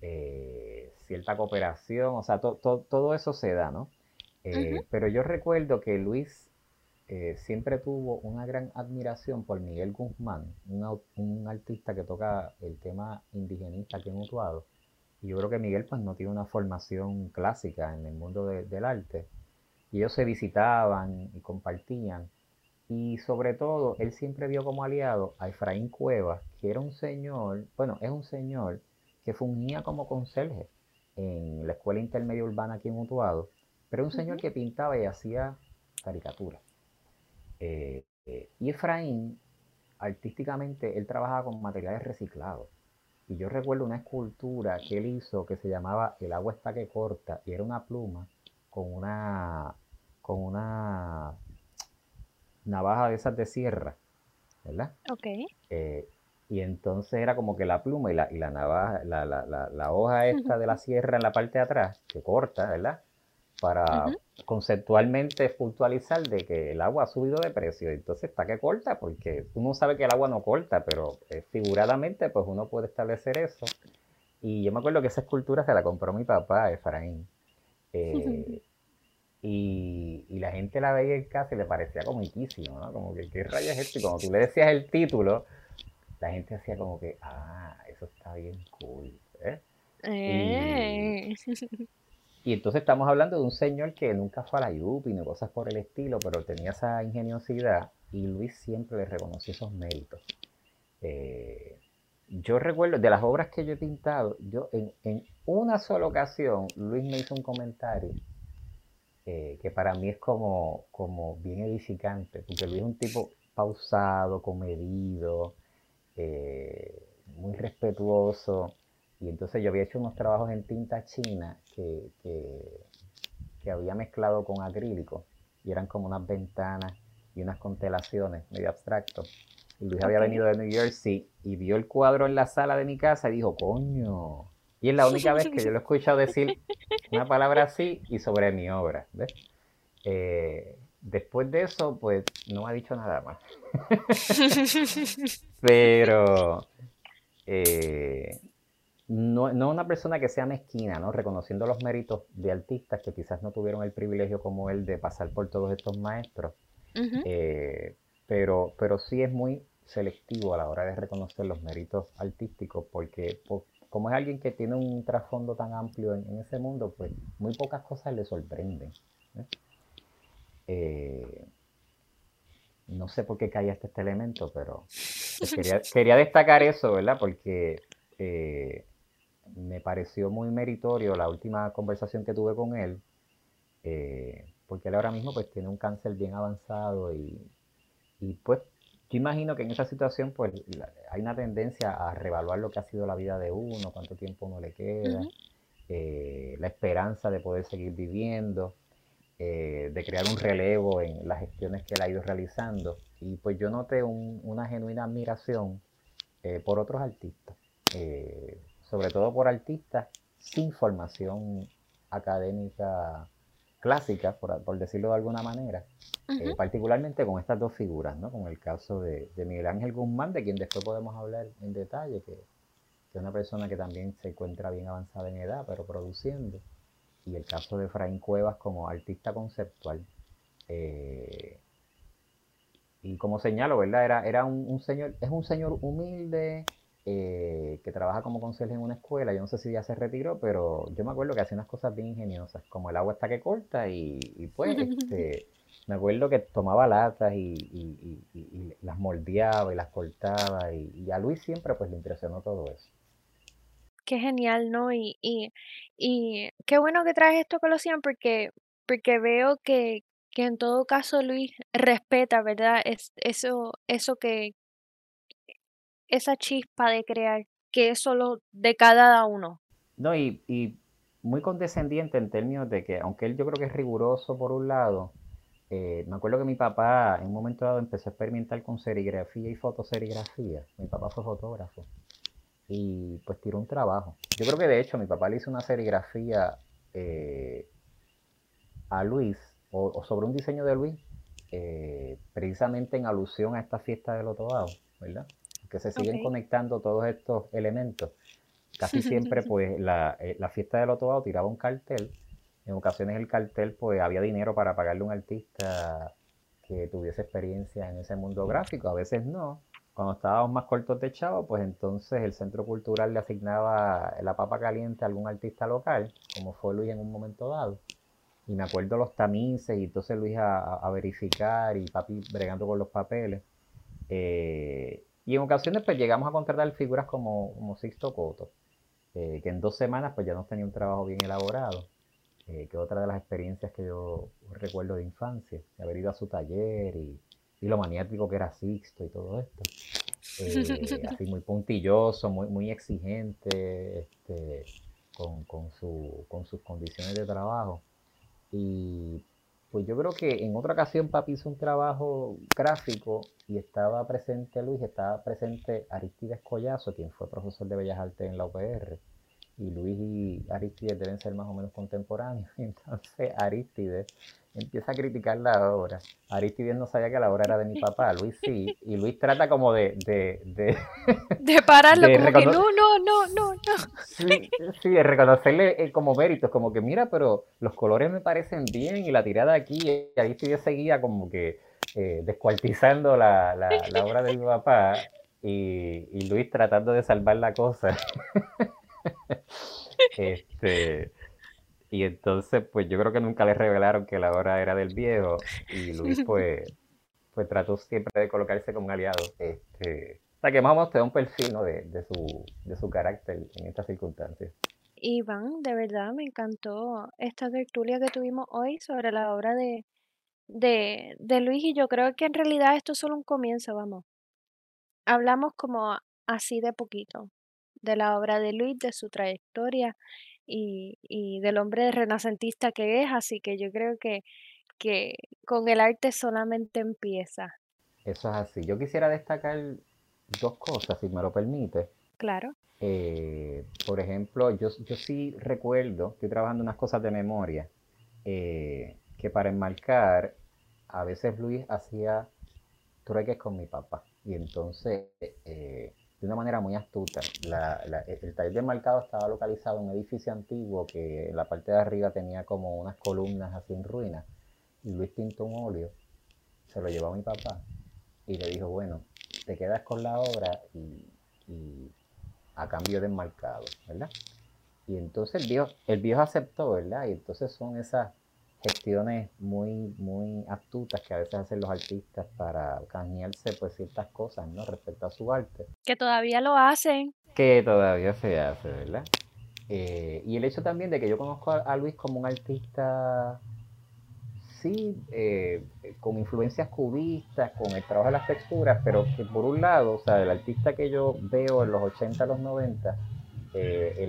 Eh, cierta cooperación, o sea, todo eso se da, ¿no? Eh, pero yo recuerdo que Luis eh, siempre tuvo una gran admiración por Miguel Guzmán, un artista que toca el tema indigenista aquí en Utuado. Y yo creo que Miguel pues no tiene una formación clásica en el mundo del arte. Y ellos se visitaban y compartían. Y sobre todo, él siempre vio como aliado a Efraín Cuevas, que era un señor, bueno, es un señor que fungía como conserje en la Escuela Intermedia Urbana aquí en Utuado, pero un señor que pintaba y hacía caricaturas. Eh, eh, y Efraín, artísticamente, él trabajaba con materiales reciclados. Y yo recuerdo una escultura que él hizo que se llamaba El agua está que corta, y era una pluma con una, con una navaja de esas de sierra, ¿verdad? Ok. Eh, y entonces era como que la pluma y la, y la navaja, la, la, la, hoja esta de la *laughs* sierra en la parte de atrás, que corta, ¿verdad? Para conceptualmente puntualizar de que el agua ha subido de precio. Entonces está que corta, porque uno sabe que el agua no corta, pero eh, figuradamente pues uno puede establecer eso. Y yo me acuerdo que esa escultura se la compró mi papá, Efraín. *laughs* Eh, y, la gente la veía en casa y le parecía comiquísimo, ¿no? Como que, ¿qué rayas es esto? Y cuando tú le decías el título, la gente hacía como que, ah, eso está bien cool. ¿eh? eh. Y *laughs* entonces estamos hablando de un señor que nunca fue a la Yupi ni cosas por el estilo, pero tenía esa ingeniosidad y Luis siempre le reconoció esos méritos. Eh, yo recuerdo, de las obras que yo he pintado, yo en, una sola ocasión, Luis me hizo un comentario eh, que para mí es como, como bien edificante, porque Luis es un tipo pausado, comedido, eh, muy respetuoso. Y entonces yo había hecho unos trabajos en tinta china que, que, había mezclado con acrílico y eran como unas ventanas y unas constelaciones medio abstracto. Y Luis había venido de New Jersey y vio el cuadro en la sala de mi casa y dijo, coño. Y es la única vez que yo lo he escuchado decir *laughs* una palabra así y sobre mi obra. Eh, después de eso, pues no ha dicho nada más. *laughs* *laughs* Pero eh, no, no una persona que sea mezquina, ¿no? Reconociendo los méritos de artistas que quizás no tuvieron el privilegio como él de pasar por todos estos maestros. Eh, pero, pero sí es muy selectivo a la hora de reconocer los méritos artísticos, porque como es alguien que tiene un trasfondo tan amplio en, ese mundo, pues muy pocas cosas le sorprenden. Eh, no sé por qué cae este, elemento, pero *laughs* quería, quería, destacar eso, ¿verdad? Porque eh, me pareció muy meritorio la última conversación que tuve con él, eh, porque él ahora mismo pues tiene un cáncer bien avanzado y, pues yo imagino que en esa situación pues hay una tendencia a revaluar lo que ha sido la vida de uno, cuánto tiempo uno le queda, eh, la esperanza de poder seguir viviendo, eh, de crear un relevo en las gestiones que él ha ido realizando. Y pues yo noté una genuina admiración por otros artistas, sobre todo por artistas sin formación académica clásica, por, decirlo de alguna manera, eh, particularmente con estas dos figuras, ¿no? con el caso de, Miguel Ángel Guzmán, de quien después podemos hablar en detalle, que, es una persona que también se encuentra bien avanzada en edad, pero produciendo, y el caso de Efraín Cuevas como artista conceptual. Eh, y como señalo, ¿verdad? Era, era un, señor, es un señor humilde, eh, que trabaja como conserje en una escuela. Yo no sé si ya se retiró, pero yo me acuerdo que hacía unas cosas bien ingeniosas, como el agua está que corta y, pues este, *laughs* me acuerdo que tomaba latas y, las moldeaba y las cortaba y, a Luis siempre pues le impresionó todo eso. Qué genial, ¿no? Y, y, qué bueno que traes esto, Colosian, porque, porque veo que, que en todo caso Luis respeta, ¿verdad? Es, eso, eso que, esa chispa de crear, que es solo de cada uno. No, y, muy condescendiente en términos de que, aunque él yo creo que es riguroso por un lado, eh, me acuerdo que mi papá en un momento dado empezó a experimentar con serigrafía y fotoserigrafía. Mi papá fue fotógrafo y pues tiró un trabajo. Yo creo que de hecho mi papá le hizo una serigrafía eh, a Luis o, sobre un diseño de Luis eh, precisamente en alusión a esta fiesta del Otobao, ¿verdad? Que se siguen conectando todos estos elementos. Casi siempre, *laughs* pues, la, eh, la fiesta del Otobao tiraba un cartel. En ocasiones el cartel, pues, había dinero para pagarle a un artista que tuviese experiencia en ese mundo gráfico. A veces no. Cuando estábamos más cortos de chavo, pues entonces el centro cultural le asignaba la papa caliente a algún artista local, como fue Luis en un momento dado. Y me acuerdo los tamices, y entonces Luis a, a verificar y papi bregando con los papeles. Eh, y en ocasiones pues llegamos a contratar figuras como, como Sixto Coto, eh, que en dos semanas pues ya nos tenía un trabajo bien elaborado, eh, que otra de las experiencias que yo recuerdo de infancia, de haber ido a su taller y, lo maniático que era Sixto y todo esto. Eh, así muy puntilloso, muy, muy exigente este, con, con, su, con sus condiciones de trabajo. Y pues yo creo que en otra ocasión papi hizo un trabajo gráfico y estaba presente Luis, estaba presente Aristides Collazo, quien fue profesor de Bellas Artes en la UPR. Y Luis y Aristides deben ser más o menos contemporáneos. *laughs* Entonces Aristides empieza a criticar la obra. Aristides no sabía que la obra era de mi papá, Luis sí. Y Luis trata como de... De, de, *laughs* de pararlo, como que no, no, no, no, no. Sí, sí, de reconocerle eh, como méritos, como que mira, pero los colores me parecen bien y la tirada aquí, y Aristides seguía como que eh, descuartizando la, la, *laughs* la, obra de mi papá y, y Luis tratando de salvar la cosa. *laughs* este y entonces, pues yo creo que nunca le revelaron que la obra era del viejo. Y Luis, *laughs* pues, pues trató siempre de colocarse como un aliado. Este, o sea, que más o menos te da un perfil de, de, su, de su carácter en estas circunstancias. Iván, de verdad me encantó esta tertulia que tuvimos hoy sobre la obra de, de, de Luis y yo creo que en realidad esto es solo un comienzo, vamos. Hablamos como así de poquito de la obra de Luis, de su trayectoria y, del hombre renacentista que es, así que yo creo que, que con el arte solamente empieza. Eso es así. Yo quisiera destacar dos cosas, si me lo permite. Claro. Eh, por ejemplo, yo, yo sí recuerdo, estoy trabajando unas cosas de memoria, eh, que para enmarcar, a veces Luis hacía trueques con mi papá. Y entonces eh, de una manera muy astuta. el taller de marcado estaba localizado en un edificio antiguo que en la parte de arriba tenía como unas columnas así en ruinas. Y Luis pintó un óleo, se lo llevó a mi papá y le dijo, bueno, te quedas con la obra y, a cambio de enmarcado, ¿verdad? Y entonces el viejo, el viejo aceptó, ¿verdad? Y entonces son esas gestiones muy, muy astutas que a veces hacen los artistas para canjearse pues ciertas cosas, ¿no? Respecto a su arte. Que todavía lo hacen. Que todavía se hace, ¿verdad? Eh, y el hecho también de que yo conozco a, Luis como un artista sí, eh, con influencias cubistas, con el trabajo de las texturas, pero que por un lado, o sea, el artista que yo veo en los 80, los 90, eh,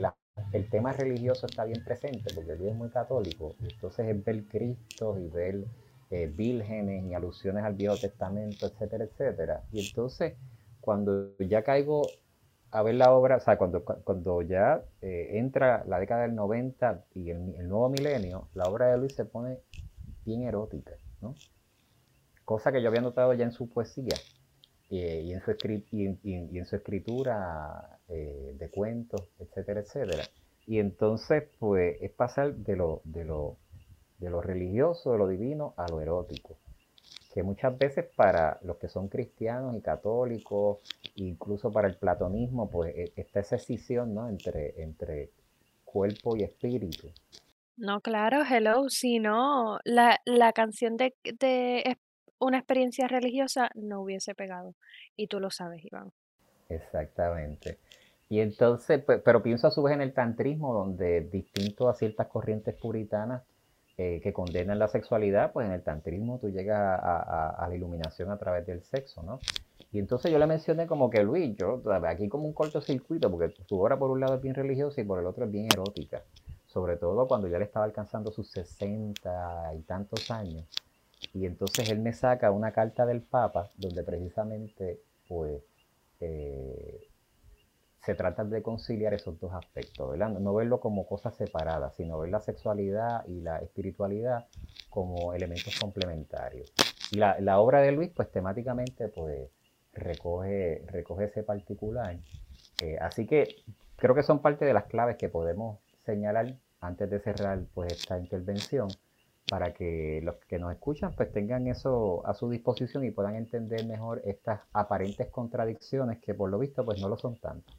el, tema religioso está bien presente, porque Dios es muy católico, entonces es ver Cristo y ver eh, vírgenes y alusiones al Viejo Testamento, etcétera, etcétera. Y entonces, cuando ya caigo a ver la obra, o sea, cuando, cuando ya eh, entra la década del 90 y el, nuevo milenio, la obra de Luis se pone bien erótica, ¿no? Cosa que yo había notado ya en su poesía y, en su y, en su escritura eh, de cuentos, etcétera, etcétera. Y entonces, pues, es pasar de lo, de lo, de lo religioso, de lo divino, a lo erótico que muchas veces para los que son cristianos y católicos, incluso para el platonismo, pues e, está esa escisión ¿no? entre, entre cuerpo y espíritu. No, claro, hello, si no, la, la canción de, de una experiencia religiosa no hubiese pegado. Y tú lo sabes, Iván. Exactamente. Y entonces, pues, pero pienso a su vez en el tantrismo, donde distinto a ciertas corrientes puritanas, eh, que condenan la sexualidad, pues en el tantrismo tú llegas a, la iluminación a través del sexo, ¿no? Y entonces yo le mencioné como que Luis, yo aquí como un cortocircuito, porque su obra por un lado es bien religiosa y por el otro es bien erótica, sobre todo cuando ya le estaba alcanzando sus 60 y tantos años. Y entonces él me saca una carta del Papa donde precisamente pues eh, se trata de conciliar esos dos aspectos, ¿verdad? No verlo como cosas separadas, sino ver la sexualidad y la espiritualidad como elementos complementarios. Y la, obra de Luis, pues temáticamente, pues recoge, recoge ese particular. Eh, así que creo que son parte de las claves que podemos señalar antes de cerrar pues esta intervención para que los que nos escuchan pues tengan eso a su disposición y puedan entender mejor estas aparentes contradicciones que por lo visto pues no lo son tanto.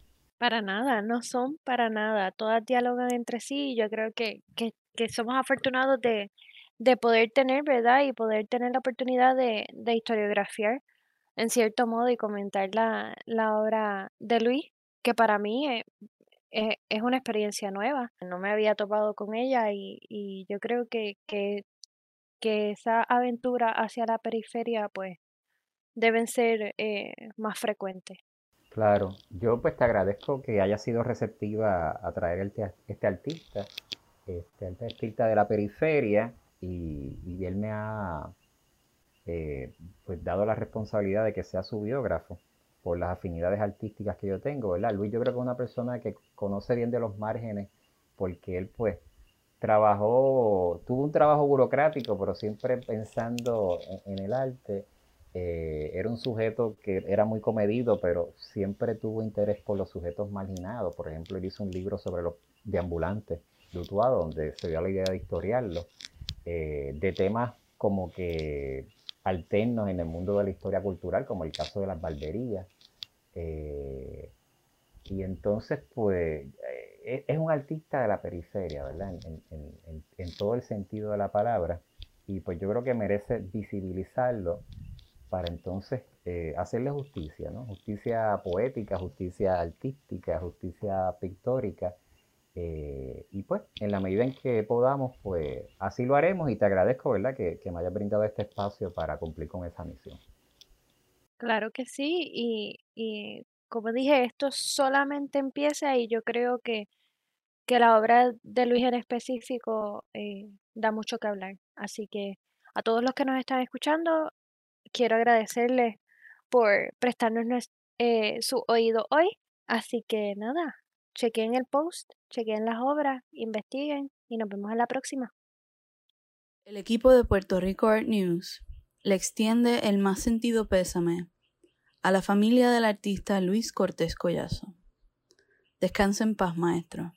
Para nada, no son para nada. Todas dialogan entre sí y yo creo que, que, que somos afortunados de, de poder tener, ¿verdad? Y poder tener la oportunidad de, de historiografiar en cierto modo y comentar la, la obra de Luis, que para mí es, una experiencia nueva. No me había topado con ella y, y yo creo que, que, que esa aventura hacia la periferia, pues, deben ser eh, más frecuentes. Claro, yo pues te agradezco que haya sido receptiva a traer este artista, este, artista de la periferia, y, él me ha eh, pues dado la responsabilidad de que sea su biógrafo por las afinidades artísticas que yo tengo, ¿verdad? Luis yo creo que es una persona que conoce bien de los márgenes, porque él pues trabajó, tuvo un trabajo burocrático, pero siempre pensando en el arte eh, era un sujeto que era muy comedido, pero siempre tuvo interés por los sujetos marginados. Por ejemplo, él hizo un libro sobre los deambulantes de Utuado, donde se dio la idea de historiarlo, eh, de temas como que alternos en el mundo de la historia cultural, como el caso de las barberías. Eh, y entonces, pues, es un artista de la periferia, ¿verdad? en todo el sentido de la palabra. Y pues yo creo que merece visibilizarlo para entonces eh, hacerle justicia, ¿no? Justicia poética, justicia artística, justicia pictórica. Eh, y pues, en la medida en que podamos, pues así lo haremos y te agradezco, ¿verdad?, que, me hayas brindado este espacio para cumplir con esa misión. Claro que sí, y, como dije, esto solamente empieza y yo creo que, que la obra de Luis en específico eh, da mucho que hablar. Así que a todos los que nos están escuchando, quiero agradecerles por prestarnos eh, su oído hoy. Así que nada, chequen el post, chequen las obras, investiguen y nos vemos en la próxima. El equipo de Puerto Rico Art News le extiende el más sentido pésame a la familia del artista Luis Cortés Collazo. Descansa en paz, maestro.